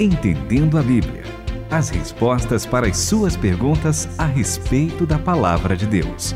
Entendendo a Bíblia. As respostas para as suas perguntas a respeito da palavra de Deus.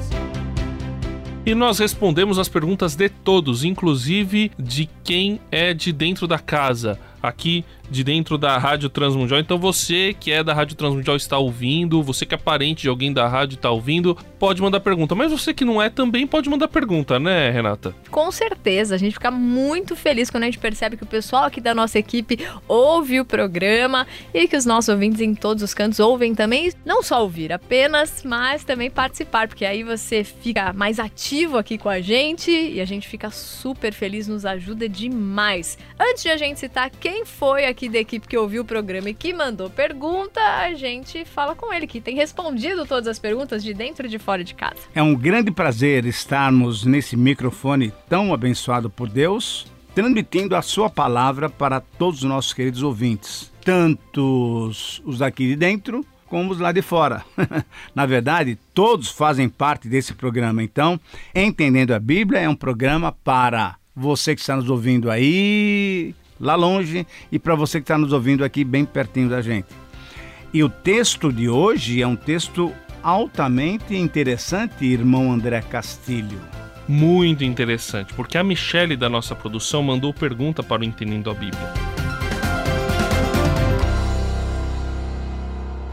E nós respondemos as perguntas de todos, inclusive de quem é de dentro da casa aqui de dentro da Rádio Transmundial. Então você que é da Rádio Transmundial está ouvindo, você que é parente de alguém da rádio está ouvindo, pode mandar pergunta. Mas você que não é também pode mandar pergunta, né, Renata? Com certeza, a gente fica muito feliz quando a gente percebe que o pessoal aqui da nossa equipe ouve o programa e que os nossos ouvintes em todos os cantos ouvem também, não só ouvir apenas, mas também participar, porque aí você fica mais ativo aqui com a gente e a gente fica super feliz, nos ajuda demais. Antes de a gente citar quem foi aqui da equipe que ouviu o programa e que mandou pergunta, a gente fala com ele, que tem respondido todas as perguntas de dentro e de fora de casa. É um grande prazer estarmos nesse microfone tão abençoado por Deus, transmitindo a sua palavra para todos os nossos queridos ouvintes, tanto os daqui de dentro como os lá de fora. Na verdade, todos fazem parte desse programa. Então, Entendendo a Bíblia é um programa para você que está nos ouvindo aí, lá longe e para você que está nos ouvindo aqui bem pertinho da gente. E o texto de hoje é um texto altamente interessante, irmão André Castilho. Muito interessante, porque a Michele da nossa produção mandou pergunta para o Entendendo a Bíblia.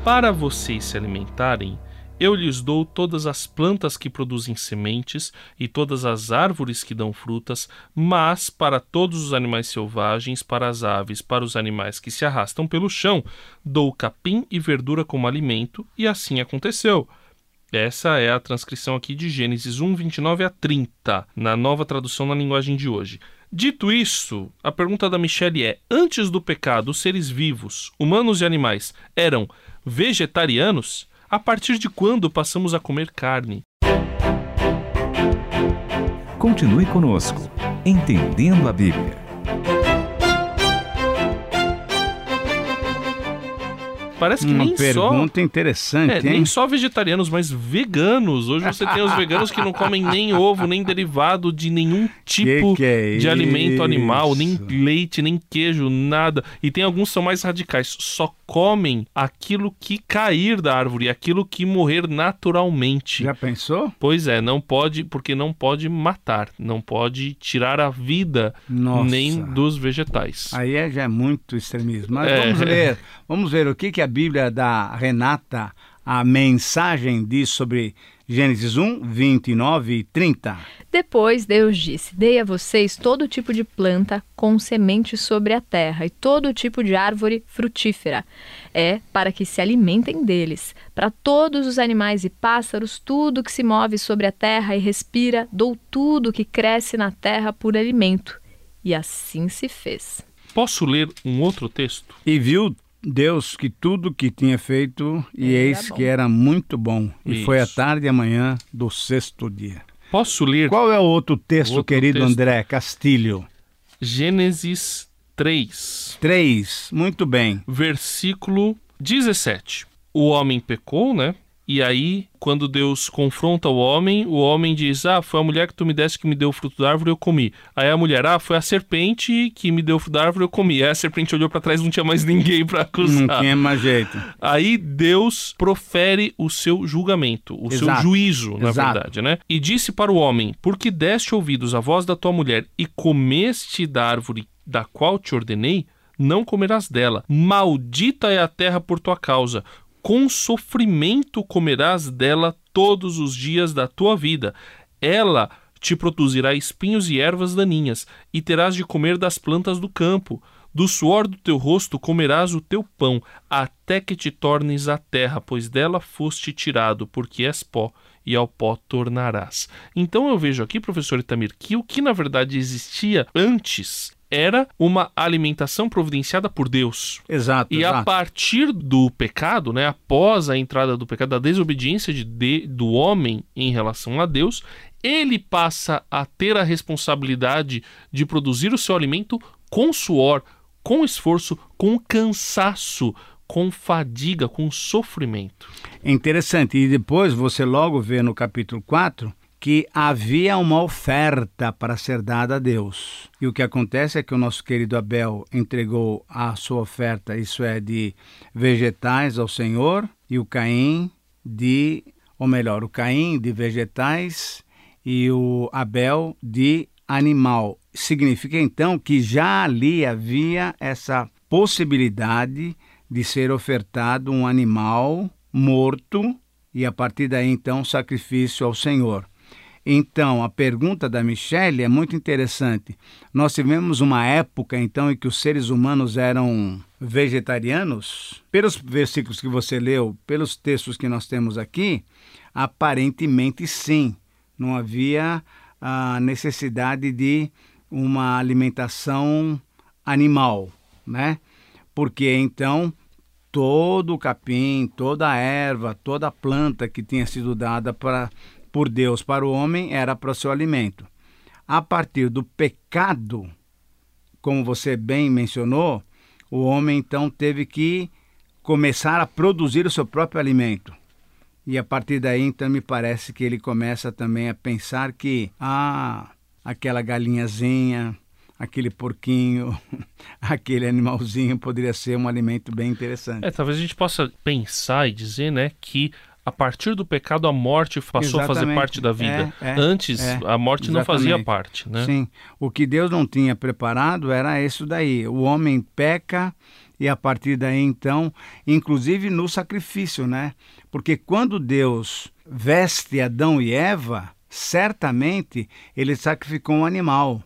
Para vocês se alimentarem, eu lhes dou todas as plantas que produzem sementes e todas as árvores que dão frutas, mas para todos os animais selvagens, para as aves, para os animais que se arrastam pelo chão, dou capim e verdura como alimento, e assim aconteceu. Essa é a transcrição aqui de Gênesis 1, 29 a 30, na nova tradução na linguagem de hoje. Dito isso, a pergunta da Michelle é: antes do pecado, os seres vivos, humanos e animais, eram vegetarianos? A partir de quando passamos a comer carne? Continue conosco, entendendo a Bíblia. Parece que Uma nem pergunta só. interessante, É, hein? nem só vegetarianos, mas veganos. Hoje você tem os veganos que não comem nem ovo, nem derivado de nenhum tipo que é de alimento animal, nem leite, nem queijo, nada. E tem alguns que são mais radicais, só comem aquilo que cair da árvore, aquilo que morrer naturalmente. Já pensou? Pois é, não pode, porque não pode matar, não pode tirar a vida Nossa. nem dos vegetais. Aí é, já é muito extremismo. Mas É. vamos ver, vamos ver o que, que a Bíblia da Renata, a mensagem diz sobre Gênesis 1, 29 e 30. Depois Deus disse: Dei a vocês todo tipo de planta com sementes sobre a terra e todo tipo de árvore frutífera. É para que se alimentem deles. Para todos os animais e pássaros, tudo que se move sobre a terra e respira, dou tudo que cresce na terra por alimento. E assim se fez. Posso ler um outro texto? E viu Deus que tudo que tinha feito, e Era eis bom. que era muito bom. E foi a tarde e a manhã do sexto dia. Posso ler Qual é o outro texto, Outro querido texto. André Castilho? Gênesis 3, 3. Muito bem. versículo 17. O homem pecou, né? E aí, quando Deus confronta o homem, o homem diz: Ah, foi a mulher que tu me deste que me deu o fruto da árvore, eu comi. Aí a mulher: Ah, foi a serpente que me deu o fruto da árvore, eu comi. Aí a serpente olhou pra trás, não tinha mais ninguém pra acusar. Não tinha mais jeito. Aí Deus profere o seu julgamento, o seu Exato. juízo, na Exato. verdade, né? E disse para o homem: Porque deste ouvidos à voz da tua mulher e comeste da árvore da qual te ordenei, não comerás dela. Maldita é a terra por tua causa. Com sofrimento comerás dela todos os dias da tua vida. Ela te produzirá espinhos e ervas daninhas, e terás de comer das plantas do campo. Do suor do teu rosto comerás o teu pão, até que te tornes a terra, pois dela foste tirado, porque és pó, e ao pó tornarás. Então eu vejo aqui, professor Itamir, que o que na verdade existia antes era uma alimentação providenciada por Deus. Exato. E a exato. partir do pecado, né, após a entrada do pecado, da desobediência de, de- do homem em relação a Deus, ele passa a ter a responsabilidade de produzir o seu alimento com suor, com esforço, com cansaço, com fadiga, com sofrimento. É interessante. E depois você logo vê no capítulo 4 que havia uma oferta para ser dada a Deus. E o que acontece é que o nosso querido Abel entregou a sua oferta, isso é, de vegetais ao Senhor, e o Caim de, ou melhor, o Caim de vegetais e o Abel de animal. Significa então que já ali havia essa possibilidade de ser ofertado um animal morto e a partir daí então sacrifício ao Senhor. Então, a pergunta da Michelle é muito interessante. Nós tivemos uma época então em que os seres humanos eram vegetarianos? Pelos versículos que você leu, pelos textos que nós temos aqui, aparentemente sim. Não havia a necessidade de uma alimentação animal, né? Porque então todo o capim, toda a erva, toda a planta que tinha sido dada para, por Deus para o homem era para o seu alimento. A partir do pecado, como você bem mencionou, o homem então teve que começar a produzir o seu próprio alimento. E a partir daí, então, me parece que ele começa também a pensar que, ah, aquela galinhazinha, aquele porquinho, aquele animalzinho poderia ser um alimento bem interessante. É, talvez a gente possa pensar e dizer, né, que a partir do pecado a morte passou Exatamente. a fazer parte da vida. É, é, Antes é, a morte Exatamente. não fazia parte, né? Sim. O que Deus não tinha preparado era isso daí. O homem peca e a partir daí então, inclusive no sacrifício, né? Porque quando Deus veste Adão e Eva, certamente ele sacrificou um animal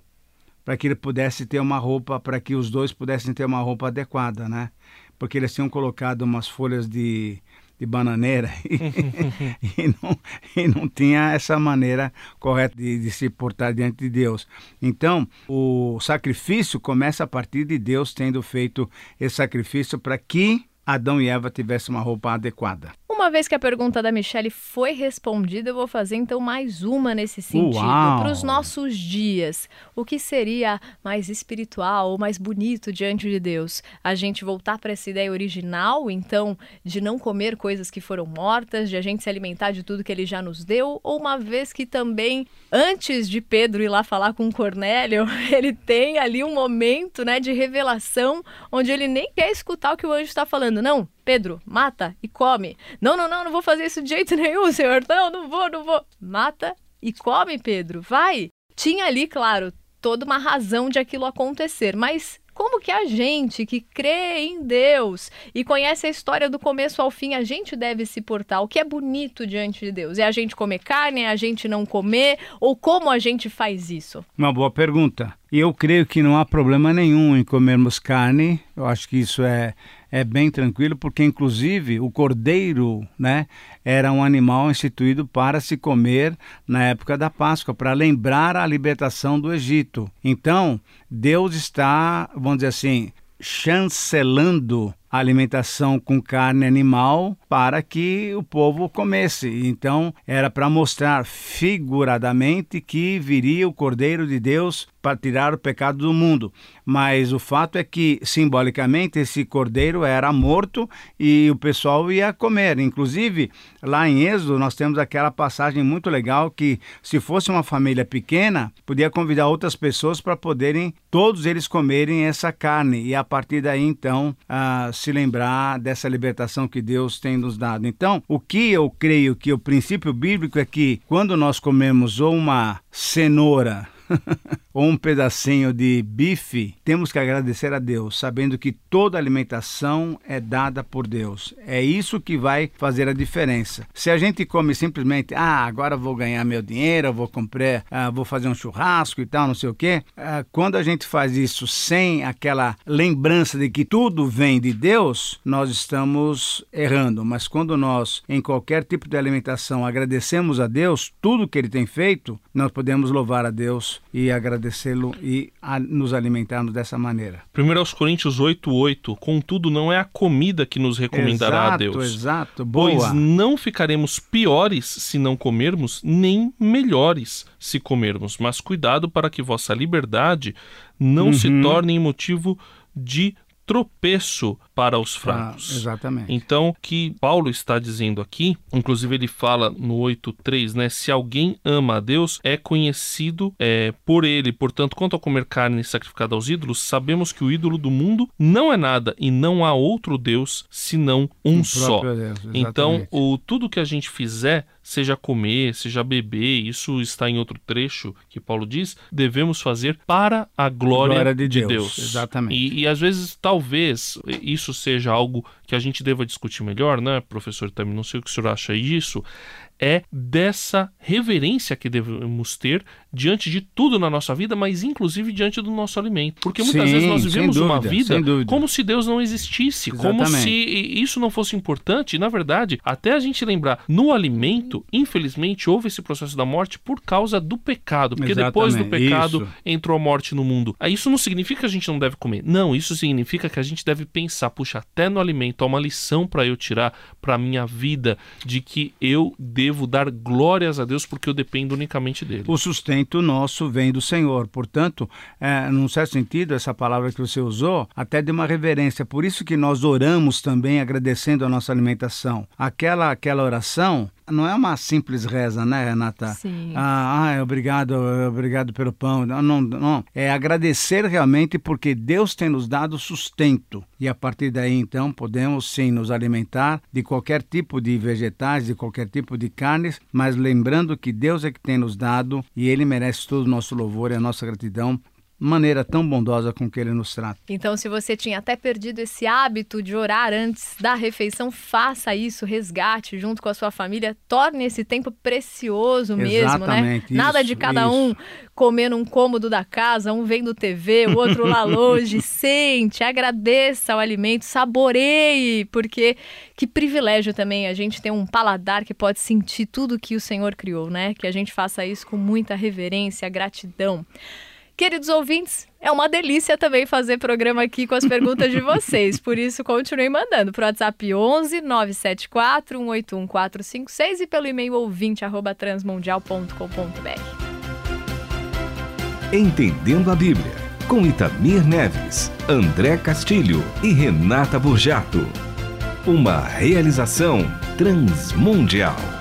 para que ele pudesse ter uma roupa, para que os dois pudessem ter uma roupa adequada, né? Porque eles tinham colocado umas folhas de, de bananeira e, e, não, e não tinha essa maneira correta de, de, se portar diante de Deus. Então, o sacrifício começa a partir de Deus tendo feito esse sacrifício para que Adão e Eva tivessem uma roupa adequada. Uma vez que a pergunta da Michelle foi respondida, eu vou fazer então mais uma nesse sentido. Para os nossos dias, o que seria mais espiritual ou mais bonito diante de Deus? A gente voltar para essa ideia original, então, de não comer coisas que foram mortas, de a gente se alimentar de tudo que ele já nos deu? Ou uma vez que também, antes de Pedro ir lá falar com Cornélio, ele tem ali um momento né, de revelação onde ele nem quer escutar o que o anjo está falando. Não, Pedro, mata e come. Não, não, não, não vou fazer isso de jeito nenhum, senhor. Não, não vou, não vou. Mata e come, Pedro. Vai. Tinha ali, claro, toda uma razão de aquilo acontecer, mas como que a gente que crê em Deus e conhece a história do começo ao fim, a gente deve se portar? O que é bonito diante de Deus? É a gente comer carne, é a gente não comer? Ou como a gente faz isso? Uma boa pergunta. E eu creio que não há problema nenhum em comermos carne. Eu acho que isso é, é bem tranquilo, porque inclusive o cordeiro, né, era um animal instituído para se comer na época da Páscoa, para lembrar a libertação do Egito. Então, Deus está, vamos dizer assim, chancelando alimentação com carne animal para que o povo comesse. Então, era para mostrar figuradamente que viria o Cordeiro de Deus para tirar o pecado do mundo. Mas o fato é que, simbolicamente, esse cordeiro era morto e o pessoal ia comer. Inclusive, lá em Êxodo, nós temos aquela passagem muito legal que, se fosse uma família pequena, podia convidar outras pessoas para poderem, todos eles comerem essa carne. E a partir daí, então, ah, se lembrar dessa libertação que Deus tem nos dado. Então, o que eu creio que o princípio bíblico é que quando nós comemos ou uma cenoura, ou um pedacinho de bife, temos que agradecer a Deus, sabendo que toda alimentação é dada por Deus. É isso que vai fazer a diferença. Se a gente come simplesmente, ah, agora vou ganhar meu dinheiro, vou comprar, ah, vou fazer um churrasco e tal, não sei o quê, ah, quando a gente faz isso sem aquela lembrança de que tudo vem de Deus, nós estamos errando. Mas quando nós, em qualquer tipo de alimentação, agradecemos a Deus tudo que Ele tem feito, nós podemos louvar a Deus e agradecê-lo e a, nos alimentarmos dessa maneira. 1 Coríntios 8:8 Contudo, não é a comida que nos recomendará exato, a Deus. Exato, boa. Pois não ficaremos piores se não comermos, nem melhores se comermos. Mas cuidado para que vossa liberdade não uhum. se torne motivo de tropeço para os Ah, fracos. exatamente. Então, o que Paulo está dizendo aqui, inclusive ele fala no 8.3, né? Se alguém ama a Deus, é conhecido é, por ele. Portanto, quanto a comer carne sacrificada aos ídolos, sabemos que o ídolo do mundo não é nada e não há outro Deus senão um O só. Deus, Então, o, tudo que a gente fizer, seja comer, seja beber, isso está em outro trecho que Paulo diz, devemos fazer para a glória, Glória de de, Deus, Deus. exatamente. E, e às vezes, talvez, isso seja algo que a gente deva discutir melhor, né, professor Tami? Não sei o que o senhor acha disso. É dessa reverência que devemos ter diante de tudo na nossa vida, mas inclusive diante do nosso alimento. Porque muitas Sim, vezes nós vivemos uma dúvida, vida sem dúvida. como se Deus não existisse, como Exatamente. se e isso não fosse importante. Na verdade, até a gente lembrar, no alimento, infelizmente, houve esse processo da morte por causa do pecado. Porque depois do Exatamente, pecado isso. entrou a morte no mundo. Aí Isso não significa que a gente não deve comer. Não, isso significa que a gente deve pensar, puxa, até no alimento há uma lição para eu tirar para minha vida de que eu devo dar glórias a Deus porque eu dependo unicamente dele. O sustento nosso vem do Senhor. Portanto, é, num certo sentido, essa palavra que você usou, até de uma reverência. Por isso que nós oramos também agradecendo a nossa alimentação. Aquela, aquela oração não é uma simples reza, né, Renata? Sim. Ah, ah, obrigado, obrigado pelo pão. Não, não, não. É agradecer realmente porque Deus tem nos dado sustento. E a partir daí, então, podemos sim nos alimentar de qualquer tipo de vegetais, de qualquer tipo de carnes, mas lembrando que Deus é que tem nos dado e Ele merece todo o nosso louvor e a nossa gratidão. Maneira tão bondosa com que ele nos trata. Então, se você tinha até perdido esse hábito de orar antes da refeição, faça isso, resgate junto com a sua família, torne esse tempo precioso mesmo, né? Exatamente, Nada isso, de cada isso. um comer num cômodo da casa, um vendo TV, o outro lá longe. Sente, agradeça o alimento, saboreie, porque que privilégio também a gente ter um paladar que pode sentir tudo que o Senhor criou, né? Que a gente faça isso com muita reverência, gratidão. Queridos ouvintes, é uma delícia também fazer programa aqui com as perguntas de vocês. Por isso, continue mandando para o WhatsApp 11 974 181 456 e pelo e-mail ouvinte arroba transmundial.com.br. Entendendo a Bíblia, com Itamir Neves, André Castilho e Renata Burjato. Uma realização transmundial.